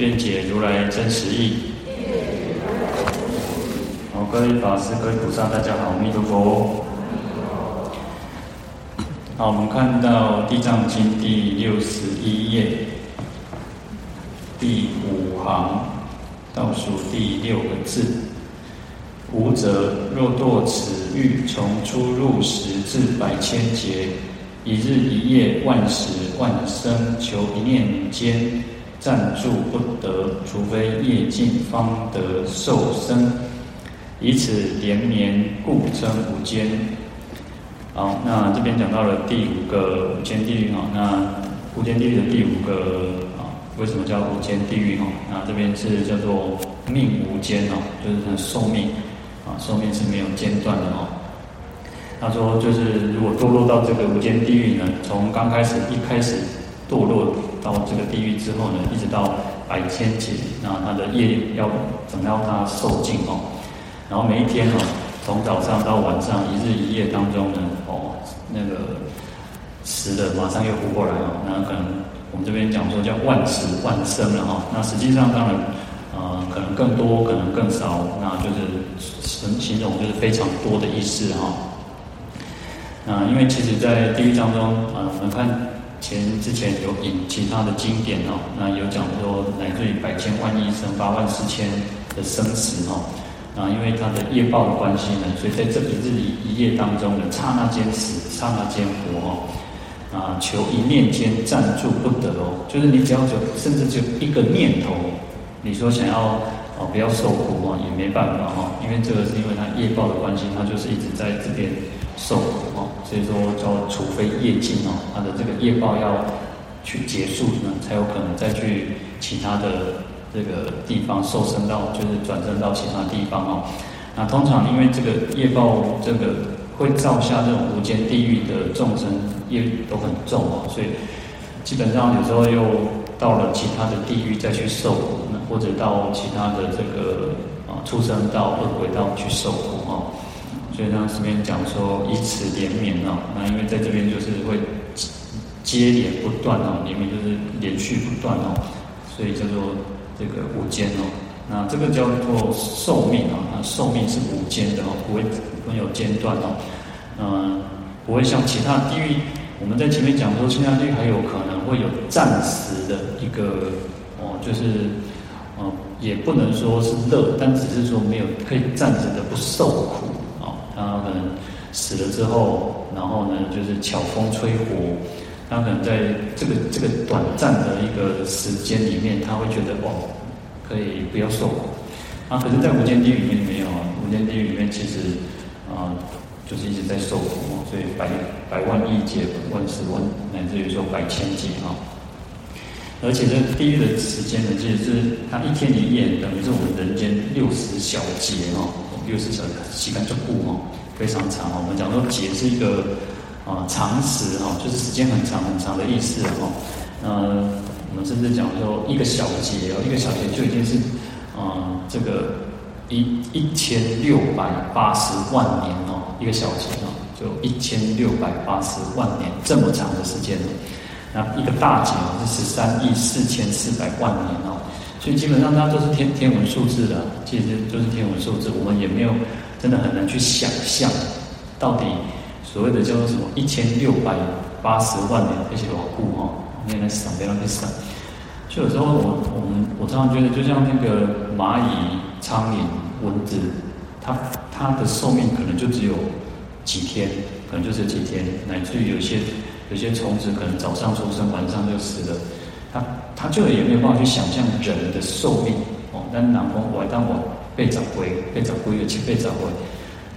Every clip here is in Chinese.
愿解如来真实义。好，各位法师、各位菩萨，大家好，弥陀佛。好，我们看到《地藏经》第六十一页第五行倒数第六个字：无者若堕此狱，从出入时至百千劫，一日一夜，万时万生，求一念间。暂住不得，除非业尽方得受生，以此连绵，故称无间。好，那这边讲到了第五个无间地狱哈，那无间地狱的第五个啊，为什么叫无间地狱哈？那这边是叫做命无间哦，就是它寿命啊，寿命是没有间断的哦。他说，就是如果堕落到这个无间地狱呢，从刚开始一开始堕落。到这个地狱之后呢，一直到百千劫，那他的业要等到他受尽哦。然后每一天哦，从早上到晚上，一日一夜当中呢，哦，那个死的马上又活过来哦。那可能我们这边讲说叫万死万生了哈。那实际上当然，呃，可能更多，可能更少，那就是形形容就是非常多的意思哈。那因为其实在地狱当中，呃，我们看。前之前有引其他的经典哦，那有讲说乃至于百千万亿生八万四千的生死哦，那，因为他的业报的关系呢，所以在这一日一夜当中的，刹那间死，刹那间活哦，啊，求一念间暂住不得哦，就是你只要就甚至就一个念头，你说想要哦不要受苦哦，也没办法哦，因为这个是因为他业报的关系，他就是一直在这边。受苦，所以说叫除非业尽哦，他的这个业报要去结束呢，才有可能再去其他的这个地方受生到，就是转生到其他地方哦。那通常因为这个业报，这个会造下这种无间地狱的众生业都很重哦，所以基本上有时候又到了其他的地狱再去受苦，或者到其他的这个啊畜生道、恶鬼道去受苦哦。所以他这边讲说以此连绵哦，那因为在这边就是会接连不断哦，连绵就是连续不断哦，所以叫做这个无间哦。那这个叫做寿命啊，那寿命是无间的哦，不会没有间断哦。嗯，不会像其他地狱，我们在前面讲说，其他地狱还有可能会有暂时的一个哦，就是哦，也不能说是乐，但只是说没有可以暂时的不受苦。他可能死了之后，然后呢，就是巧风吹拂，他可能在这个这个短暂的一个时间里面，他会觉得哦，可以不要受苦。啊，可是，在无间地狱里面没有啊，无间地狱里面其实啊，就是一直在受苦嘛，所以百百万亿劫、万十万，乃至于说百千劫啊。而且这地狱的时间呢，其实是它一天一夜，等于是我们人间六十小劫哦。六十小时间就过哦，非常长哦。我们讲说劫是一个啊长时哈，就是时间很长很长的意思哈。呃，我们甚至讲说一个小劫哦，一个小劫就已经是啊这个一一千六百八十万年哦，一个小劫哦，就一千六百八十万年这么长的时间。那一个大劫是十三亿四千四百万年哦。所以基本上它都是天天文数字的，其实就是天文数字，我们也没有真的很难去想象，到底所谓的叫做什么一千六百八十万年这些牢固哈，你也来想，不要去想。就有时候我我们我常常觉得，就像那个蚂蚁、苍蝇、蚊子，它它的寿命可能就只有几天，可能就是几天，乃至于有些有些虫子可能早上出生，晚上就死了。它他就也没有办法去想象人的寿命哦，但南风我当我被找回，被找回，有七被找回，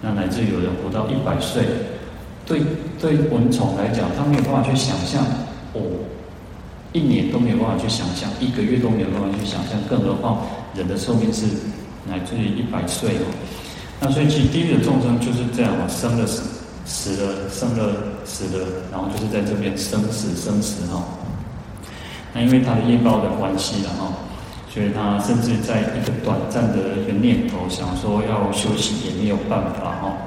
那乃至有人活到一百岁，对对蚊虫来讲，他没有办法去想象哦，一年都没有办法去想象，一个月都没有办法去想象，更何况人的寿命是乃至于一百岁哦。那所以其实地狱的众生就是这样哦，生了死，死了生了死了，然后就是在这边生死生死哈。那因为他的业报的关系了哈，所以他甚至在一个短暂的一个念头，想说要休息也没有办法哈。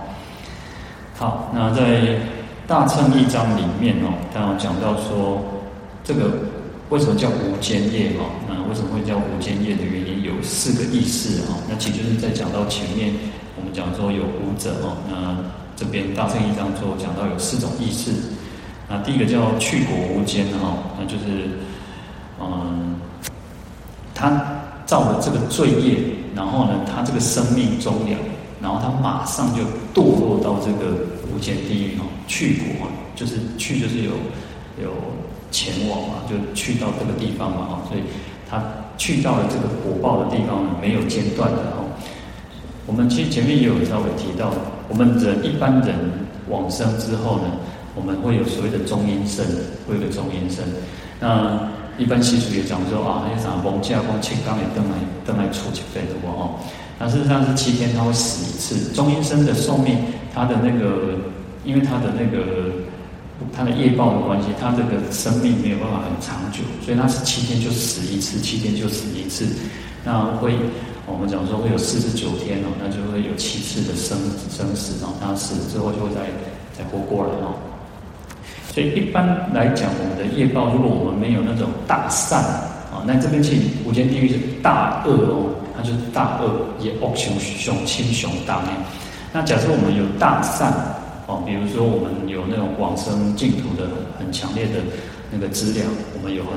好，那在大乘一章里面哦，刚刚讲到说这个为什么叫无间业哈？那为什么会叫无间业的原因有四个意思哈。那其实就是在讲到前面。我们讲说有五者哦，那这边大乘一章做讲到有四种意思。那第一个叫去果无间哈，那就是嗯，他造了这个罪业，然后呢，他这个生命终了，然后他马上就堕落到这个无间地狱哦。去国、啊就是去就是有有前往嘛，就去到这个地方嘛哈，所以他去到了这个火报的地方呢，没有间断的哦。我们其实前面也有稍微提到，我们人一般人往生之后呢，我们会有所谓的中阴身，会有个中阴身。那一般习俗也讲说啊，那啥蒙家光七刚也登来登来出去飞的哦。那事实上是七天他会死一次。中阴身的寿命，他的那个，因为他的那个他的业报的关系，他这个生命没有办法很长久，所以他是七天就死一次，七天就死一次。那会。我们讲说会有四十九天哦，那就会有七次的生生死哦，那死之后就会再再活过来哦。所以一般来讲，我们的业报，如果我们没有那种大善啊，那这边去无间地狱是大恶哦，它就是大恶也恶熊熊亲熊大念。那假设我们有大善哦，比如说我们有那种往生净土的很强烈的那个资粮，我们有很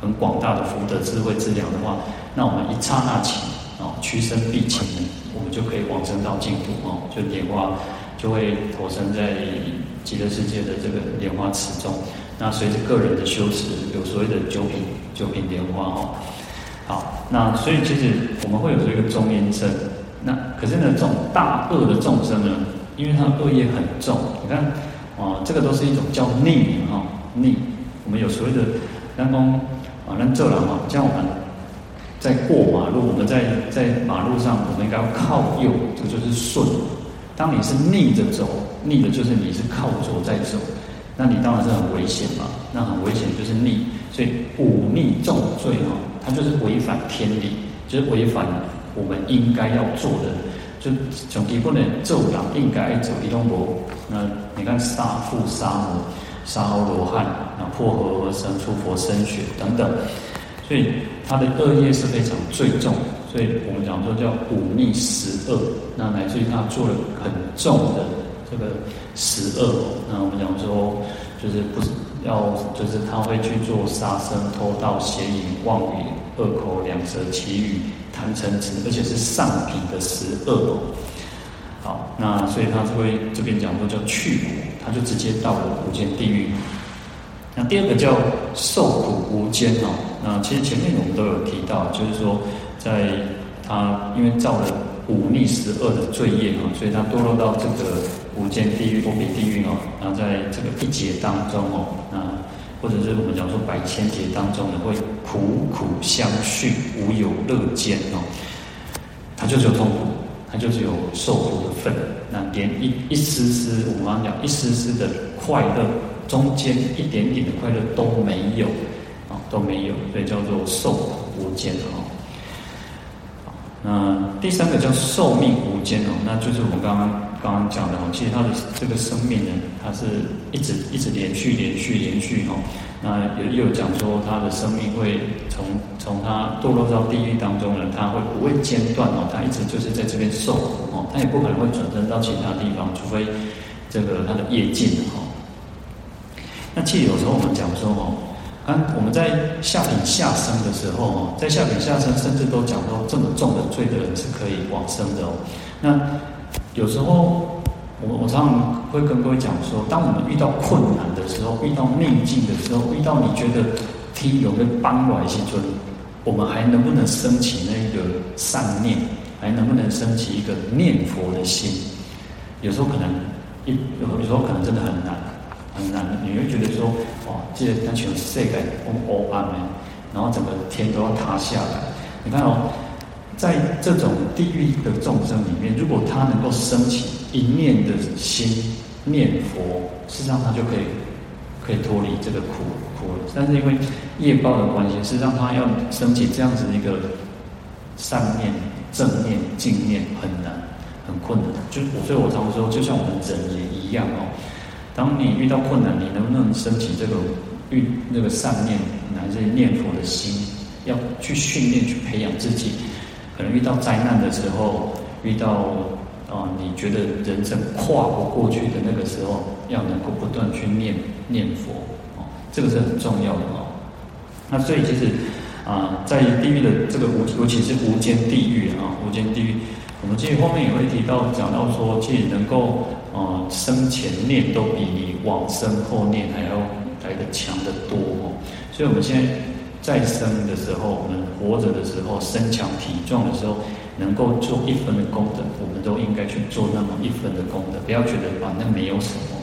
很广大的福德智慧资粮的话，那我们一刹那起。哦，屈身毕请，我们就可以往生到净土哦，就莲花就会投生在极乐世界的这个莲花池中。那随着个人的修持，有所谓的九品九品莲花哦。好，那所以其实我们会有这个中阴身。那可是呢，这种大恶的众生呢，因为他的恶业很重，你看啊，这个都是一种叫逆哈逆。我们有所谓的南风啊，那这了嘛，像我们。在过马路，我们在在马路上，我们应该要靠右，这个就是顺。当你是逆着走，逆的就是你是靠左在走，那你当然是很危险嘛。那很危险就是逆，所以忤逆重罪哈，它就是违反天理，就是违反我们应该要做的。就从基本的做人应该走一通罗，那你看杀父杀母，杀罗汉，那破和合生出佛身血等等。所以他的恶业是非常最重，所以我们讲说叫忤逆十恶，那乃至于他做了很重的这个十恶。那我们讲说，就是不要，就是他会去做杀生、偷盗、邪淫、妄语、恶口、两舌、綺语、贪嗔痴，而且是上品的十恶。好，那所以他就会这边讲说叫去，他就直接到了无间地狱。那第二个叫受苦无间哦，那其实前面我们都有提到，就是说，在他因为造了忤逆十恶的罪业哦，所以他堕落到这个无间地狱、波比地狱哦，然后在这个一劫当中哦，那或者是我们讲说百千劫当中呢，会苦苦相续，无有乐见哦，他就是有痛苦，他就是有受苦的份，那连一一丝丝，我们刚刚讲一丝丝的快乐。中间一点点的快乐都没有，啊，都没有，所以叫做受无间哦。那第三个叫寿命无间哦，那就是我们刚刚刚刚讲的哦，其实他的这个生命呢，它是一直一直连续连续连续哦。那也有讲说他的生命会从从他堕落到地狱当中呢，他会不会间断哦？他一直就是在这边受苦哦，他也不可能会转生到其他地方，除非这个他的业尽哈。那其实有时候我们讲说哦，刚我们在下品下生的时候哦，在下品下生甚至都讲说这么重的罪的人是可以往生的哦。那有时候我我常常会跟各位讲说，当我们遇到困难的时候，遇到逆境的时候，遇到你觉得天有个帮来时阵，我们还能不能升起那个善念，还能不能升起一个念佛的心？有时候可能一有时候可能真的很难。很难，你会觉得说，哇，这个那全世界都黑暗的，然后整个天都要塌下来。你看哦，在这种地狱的众生里面，如果他能够升起一念的心念佛，事实上他就可以可以脱离这个苦苦了。但是因为业报的关系，事实上他要升起这样子一个善念、正念、净念很难，很困难。就所以我常说，就像我们人也一样哦。当你遇到困难，你能不能升起这个遇那个善念，乃至念佛的心，要去训练、去培养自己。可能遇到灾难的时候，遇到啊、你觉得人生跨不过去的那个时候，要能够不断去念念佛哦，这个是很重要的哦。那所以其实啊、在地狱的这个无，尤其是无间地狱啊，无间地狱，我们其实后面也会提到讲到说，其实能够。哦，生前念都比你往生后念还要来得强得多哦。所以，我们现在在生的时候，我们活着的时候，身强体壮的时候，能够做一分的功德，我们都应该去做那么一分的功德，不要觉得啊，那没有什么。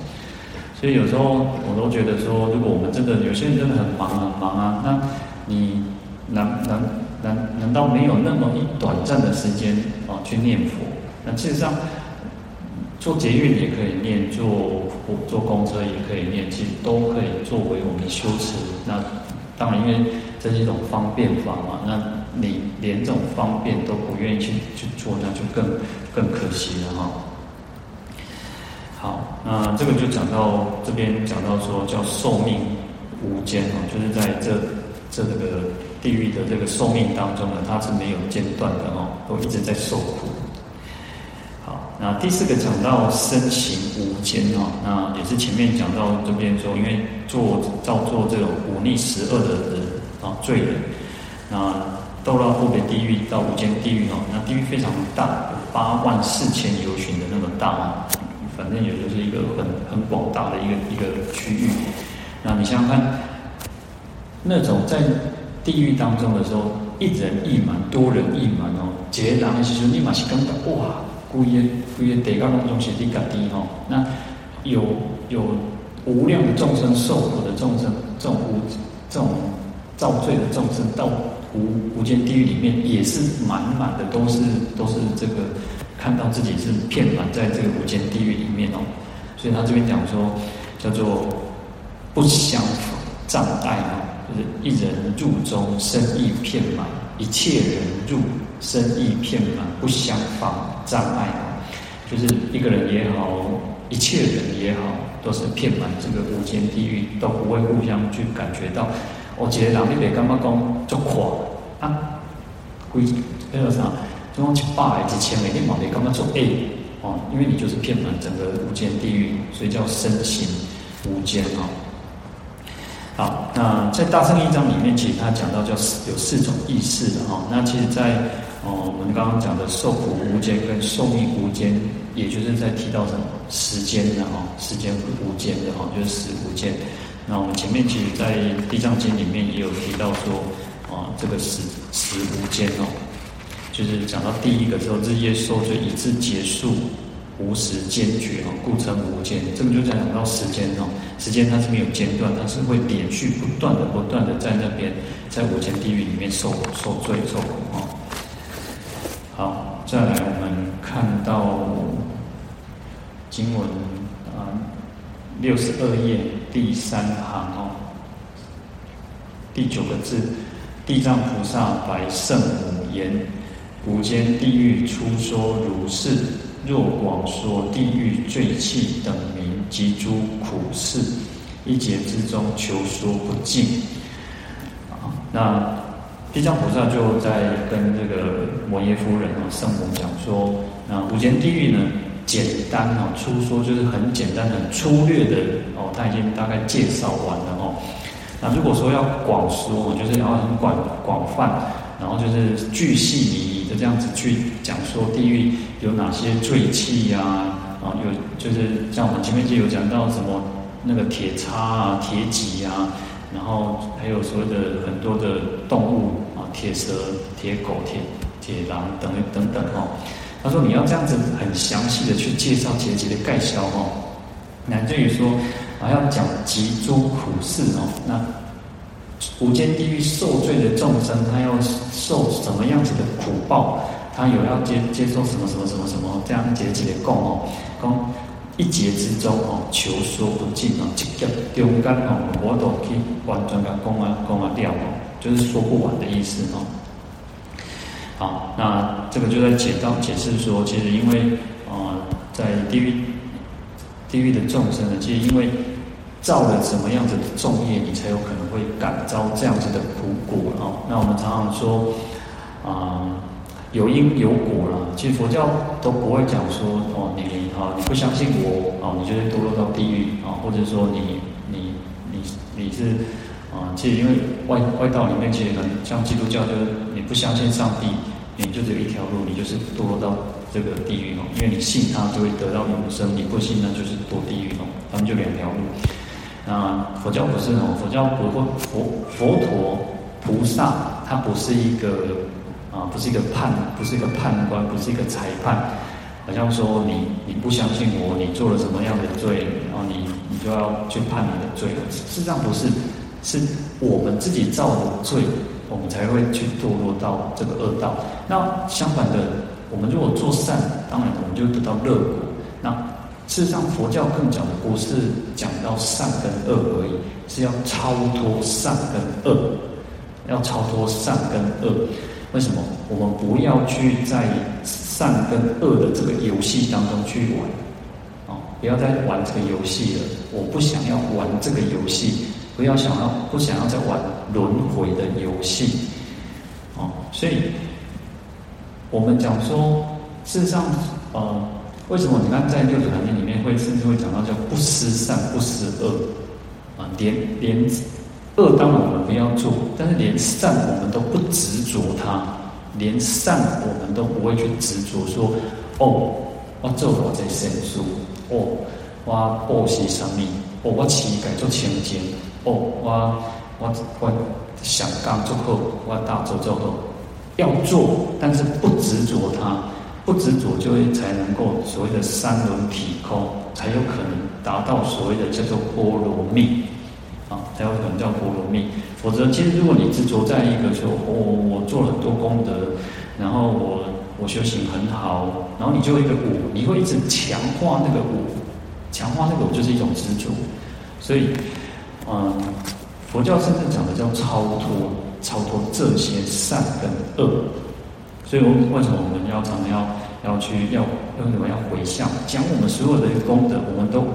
所以有时候我都觉得说，如果我们真的有些人真的很忙很忙啊，那你难难难难道没有那么一短暂的时间啊去念佛？那事实上。坐捷运也可以念，坐坐公车也可以念，其实都可以作为我们修持。那当然，因为这是一种方便法嘛。那你连这种方便都不愿意去去做，那就更更可惜了哈。好，那这个就讲到这边，讲到说叫寿命无间哦，就是在这这个地狱的这个寿命当中呢，它是没有间断的哦，都一直在受苦。那第四个讲到身形无间哦，那也是前面讲到这边说，因为做造作这种忤逆十恶的人啊罪人，那到了后边地狱到无间地狱哦，那地狱非常大，有八万四千由旬的那么大哦，反正也就是一个很很广大的一个一个区域。那你想想看，那种在地狱当中的时候，一人一满，多人一满哦，劫狼其实立马是根本哇。故业故业得高中学地高低哈，那有有无量的众生受苦的众生，这种无这种造罪的众生，到无无间地狱里面也是满满的，都是都是这个看到自己是骗满在这个无间地狱里面哦，所以他这边讲说叫做不相障碍啊，就是一人入中生意骗满，一切人入。身意片满，不相妨障碍，就是一个人也好，一切人也好，都是片满这个无间地狱，都不会互相去感觉到。我觉得人你别干嘛讲做垮啊，归那个啥，总共一百几千个，你冇得干嘛做 A 哦，因为你就是片满整个无间地狱，所以叫身形无间哦。好，那在大乘义章里面，其实他讲到叫有四种意识的哈。那其实，在哦，我们刚刚讲的受苦无间跟受命无间，也就是在提到什么时间的哈，时间无间的哈，就是时无间。那我们前面其实，在地藏经里面也有提到说，啊，这个时时无间哦，就是讲到第一个之后，日夜受罪以至结束，无时间绝哦，故称无间。这个就在讲到时间哦，时间它是没有间断，它是会连续不断的、不断的在那边，在无间地狱里面受受罪受苦哦。好，再来我们看到经文啊，六十二页第三行哦，第九个字，地藏菩萨白圣母言：无间地狱初说如是，若广说地狱罪气等名及诸苦事，一劫之中求说不尽。啊，那。地藏菩萨就在跟这个摩耶夫人啊圣母讲说，那无间地狱呢，简单哦，粗说就是很简单、很粗略的哦，他已经大概介绍完了哦。那如果说要广说，就是要很广广泛，然后就是巨细靡遗的这样子去讲说地狱有哪些罪器呀，啊，有就是像我们前面就有讲到什么那个铁叉啊、铁戟啊。然后还有所谓的很多的动物啊，铁蛇、铁狗、铁铁狼等等等哦。他说你要这样子很详细的去介绍节节的概销哦，乃至于说还要讲极诸苦事哦。那无间地狱受罪的众生，他要受什么样子的苦报？他有要接接受什么什么什么什么这样节节的供哦，供一劫之中哦，求说不尽哦，一劫中间哦，我都可以完全的供啊供啊掉哦，就是说不完的意思哦。好，那这个就在解到解释说，其实因为呃，在地狱地狱的众生呢，其实因为造了什么样子的重业，你才有可能会感遭这样子的苦果哦。那我们常常说啊。呃有因有果了，其实佛教都不会讲说哦，你啊你不相信我啊，你就会堕落到地狱啊，或者说你你你你是啊，其实因为外外道里面其实很像基督教，就是你不相信上帝，你就只有一条路，你就是堕落到这个地狱哦，因为你信他就会得到永生，你不信那就是堕地狱哦，他们就两条路。那佛教不是哦，佛教不会佛佛陀菩萨，他不是一个。啊，不是一个判，不是一个判官，不是一个裁判，好像说你你不相信我，你做了什么样的罪，然后你你就要去判你的罪。事实上不是，是我们自己造的罪，我们才会去堕落到这个恶道。那相反的，我们如果做善，当然我们就得到乐果。那事实上，佛教更讲的不是讲到善跟恶而已，是要超脱善跟恶，要超脱善跟恶。为什么我们不要去在善跟恶的这个游戏当中去玩？哦，不要再玩这个游戏了。我不想要玩这个游戏，不要想要不想要再玩轮回的游戏。哦，所以我们讲说，事实上，呃，为什么你看在六祖坛经里面会甚至会讲到叫不思善不思恶啊，连连。恶当我们不要做，但是连善我们都不执着它，连善我们都不会去执着说，哦，我做了这善事，哦，我布施什么，哦，我乞改做清净，哦，我我我想干做好，我大做做好，要做，但是不执着它，不执着就会才能够所谓的三轮体空，才有可能达到所谓的叫做波罗蜜。啊，才有可能叫波罗蜜。否则，其实如果你执着在一个说，我、哦、我做了很多功德，然后我我修行很好，然后你就一个我，你会一直强化那个我，强化那个我就是一种执着。所以，嗯，佛教真正讲的叫超脱，超脱这些善跟恶。所以，我为什么我们要常常要要去要要什么要回向，讲我们所有的功德，我们都。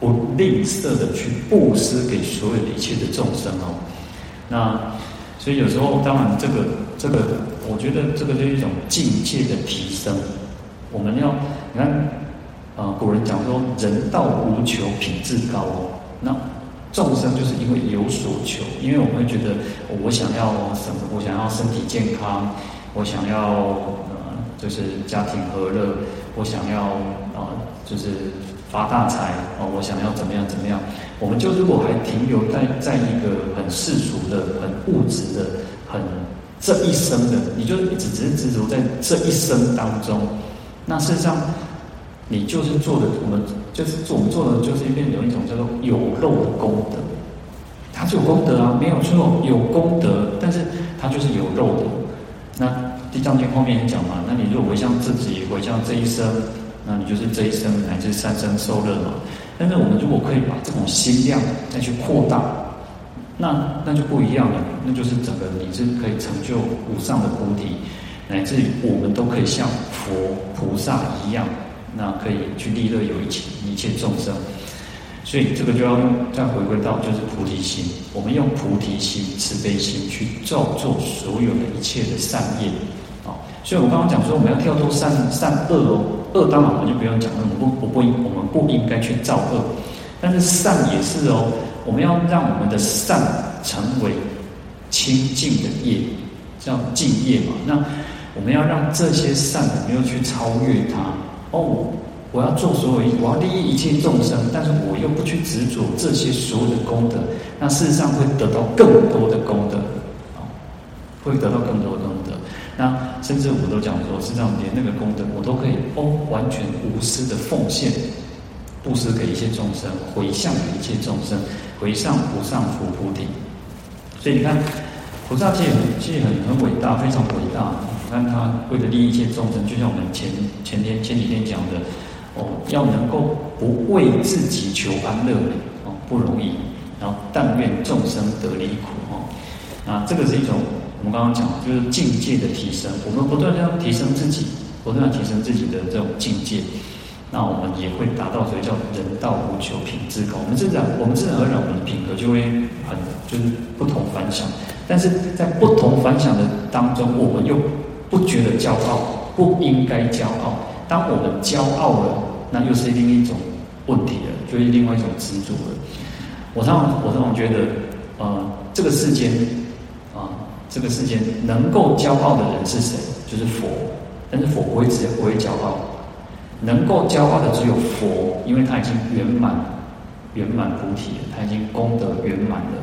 不吝啬的去布施给所有的一切的众生哦，那所以有时候当然这个这个，我觉得这个是一种境界的提升。我们要你看啊，古人讲说人道无求品质高哦，那众生就是因为有所求，因为我们会觉得我想要什么，我想要身体健康，我想要呃就是家庭和乐，我想要啊就是。发大财哦！我想要怎么样怎么样？我们就如果还停留在在一个很世俗的、很物质的、很这一生的，你就一直只是执着在这一生当中。那事实上，你就是做的，我们就是做我们做的，就是一边有一种叫做有漏的功德。它是有功德啊，没有错，有功德，但是它就是有漏的。那《地藏经》后面也讲嘛，那你如果回向自己，回向这一生。那你就是这一生乃至三生受乐嘛。但是我们如果可以把这种心量再去扩大，那那就不一样了。那就是整个你是可以成就无上的菩提，乃至于我们都可以像佛菩萨一样，那可以去利乐有一切一切众生。所以这个就要用再回归到就是菩提心，我们用菩提心、慈悲心去造作所有的一切的善业。啊所以我刚刚讲说，我们要跳脱善善恶哦，恶当然我们就不用讲了，我们不我不应我们不应该去造恶，但是善也是哦，我们要让我们的善成为清净的业，叫净业嘛。那我们要让这些善，我们要去超越它哦。我要做所有，我要利益一切众生，但是我又不去执着这些所有的功德，那事实上会得到更多的功德啊，会得到更多的功德。那甚至我们都讲说，实际上连那个功德我都可以哦，完全无私的奉献，布施给一切众生，回向给一切众生，回向无上佛菩提。所以你看，菩萨其实很其实很很伟大，非常伟大。你看他为了利益一切众生，就像我们前前天前几天讲的，哦，要能够不为自己求安乐，哦，不容易。然后但愿众生得离苦，哦，那这个是一种我们刚刚讲，就是境界的提升。我们不断要提升自己，不断要提升自己的这种境界。那我们也会达到所谓叫人道无求品质高，我们自然我们自然而然我们的品格就会很就是不同凡响，但是在不同凡响的当中，我们又不觉得骄傲，不应该骄傲。当我们骄傲了，那又是另一种问题了，就是另外一种执着了。我常我常觉得，呃，这个世间，这个世间能够骄傲的人是谁？就是佛，但是佛不会只不会骄傲。能够骄傲的只有佛，因为他已经圆满圆满菩提了，他已经功德圆满了。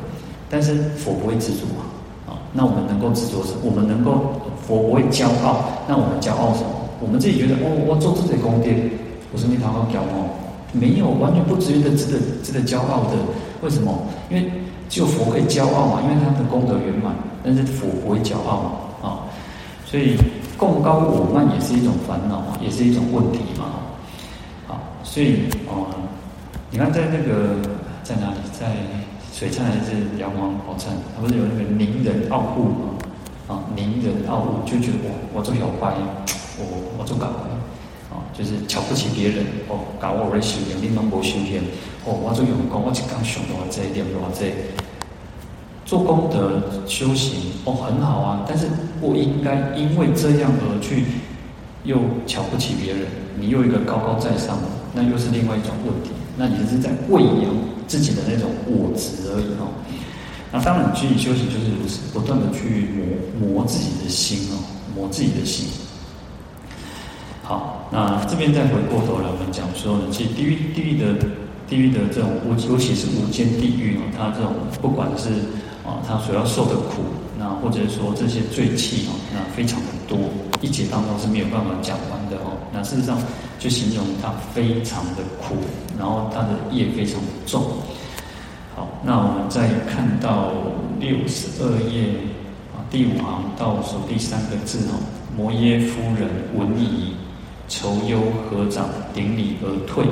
但是佛不会执着啊，啊，那我们能够执着什么？我们能够佛不会骄傲，那我们骄傲什么？我们自己觉得哦，我做自己的功德，我是你好好骄傲，没有完全不值得值得值得骄傲的。为什么？因为只有佛可以骄傲嘛，因为他的功德圆满，但是佛不会骄傲嘛，啊，所以。贡高我慢也是一种烦恼，也是一种问题嘛。好，所以啊、你看在那个在哪里，在水忏还是阳光宝忏，他不是有那个宁人傲物吗？啊，宁人傲物就觉得我我做小白，我我做搞啊，就是瞧不起别人哦，搞我的修行，你们没修行哦，我做用功，我就刚想到这一点，我这。做功德修行哦，很好啊，但是不应该因为这样而去又瞧不起别人，你又一个高高在上，那又是另外一种问题。那你是在喂养自己的那种我执而已哦。那当然，去修行就是如此，不断的去磨磨自己的心哦，磨自己的心。好，那这边再回过头来，我们讲说呢，其实地狱地狱的地狱的这种无，尤其是无间地狱哦，它这种不管是啊，他所要受的苦，那或者说这些罪气哦，那非常的多，一节当中是没有办法讲完的哦。那事实上就形容他非常的苦，然后他的业非常的重。好，那我们再看到六十二页啊，第五行倒数第三个字哦，摩耶夫人闻已，愁忧合掌顶礼而退。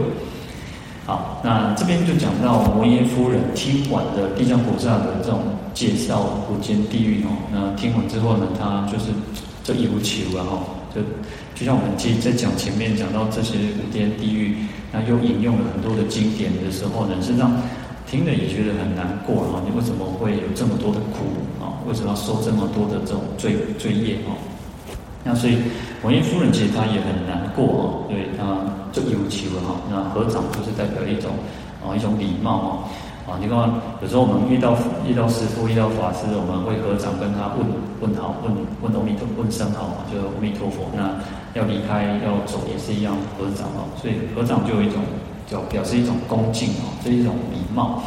好，那这边就讲到摩耶夫人听完了地藏菩萨的这种介绍无间地狱哦，那听完之后呢，他就是这一无求啊哈，就就像我们在讲前面讲到这些无间地狱，那又引用了很多的经典的时候呢，实际上听了也觉得很难过啊，你为什么会有这么多的苦啊？为什么要受这么多的这种罪罪业啊？那所以摩耶夫人其实她也很难过哦，对她。就有求了哈，那合掌就是代表一种啊一种礼貌啊啊，你看有时候我们遇到遇到师父遇到法师，我们会合掌跟他问问好问问阿弥陀问声好嘛，就阿弥陀佛。那要离开要走也是一样合掌哦，所以合掌就有一种就表示一种恭敬哦，这是一种礼貌。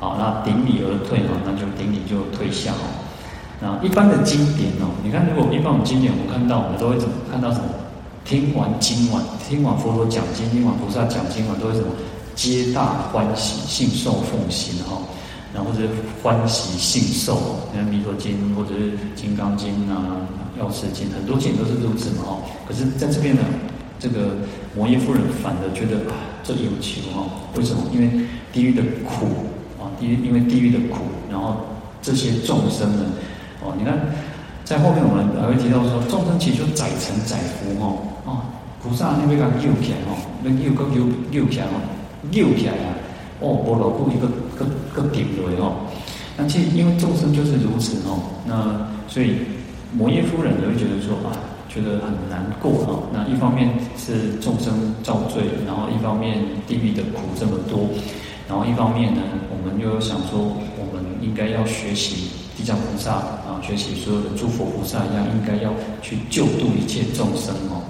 好，那顶礼而退嘛，那就顶礼就退下哦。那一般的经典哦，你看如果一般我们经典我们看到我们都会怎么看到什么？听完经文，听完佛陀讲经，听完菩萨讲经文，都会什么？皆大欢喜，信受奉行哈。然后是欢喜信受，像《弥陀经》或者是《金刚经》啊，《药师经》，很多经都是如此嘛哈。可是在这边呢，这个摩耶夫人反而觉得啊，这有求哈。为什么？因为地狱的苦啊，地狱因为地狱的苦，然后这些众生呢，哦，你看。在后面我们还会提到说，众生其实就载沉载浮哦，哦，菩萨那边刚救起来哦，那救个救救起来哦，救起来啊，哦，波罗库一个个个顶雷哦，那其实因为众生就是如此哦，那所以摩耶夫人也会觉得说啊，觉得很难过哦，那一方面是众生造罪，然后一方面地狱的苦这么多，然后一方面呢，我们又想说，我们应该要学习。地藏菩萨啊，学习所有的诸佛菩萨一样，应该要去救度一切众生哦。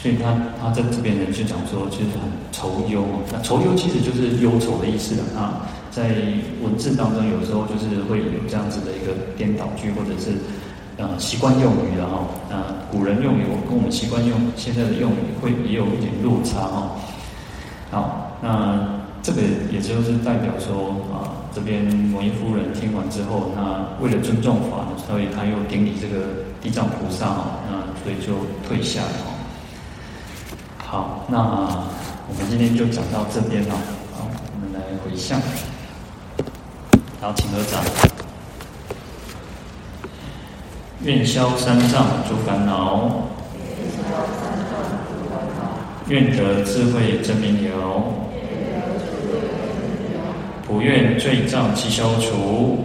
所以他他在这边呢就讲说，就是很愁忧。那愁忧其实就是忧愁的意思了啊。在文字当中，有时候就是会有这样子的一个颠倒句，或者是呃习惯用语的哈。那古人用语跟我们习惯用现在的用语会也有一点落差哈。好，那这个也就是代表说啊，这边摩耶夫人听完之后，那为了尊重法，所以他又顶礼这个地藏菩萨啊，那所以就退下了。好，那我们今天就讲到这边了。好，我们来回向。然后，请合掌。愿消三障诸烦恼，愿得智慧真明了，普愿罪障即消除，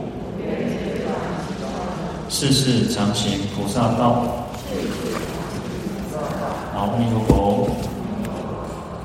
世世常行菩萨道。阿弥陀佛。